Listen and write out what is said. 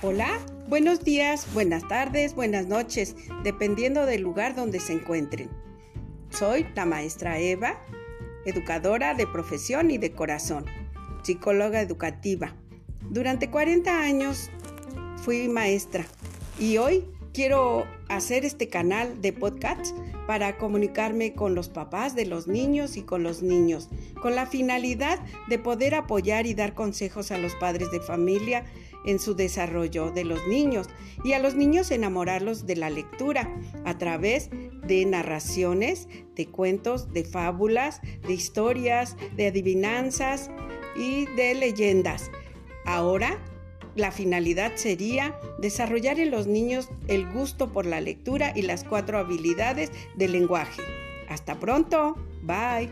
Hola, buenos días, buenas tardes, buenas noches, dependiendo del lugar donde se encuentren. Soy la maestra Eva, educadora de profesión y de corazón, psicóloga educativa. Durante 40 años fui maestra y hoy quiero hacer este canal de podcast para comunicarme con los papás de los niños y con los niños, con la finalidad de poder apoyar y dar consejos a los padres de familia en su desarrollo de los niños y a los niños enamorarlos de la lectura a través de narraciones, de cuentos, de fábulas, de historias, de adivinanzas y de leyendas. Ahora la finalidad sería desarrollar en los niños el gusto por la lectura y las cuatro habilidades del lenguaje. Hasta pronto. Bye.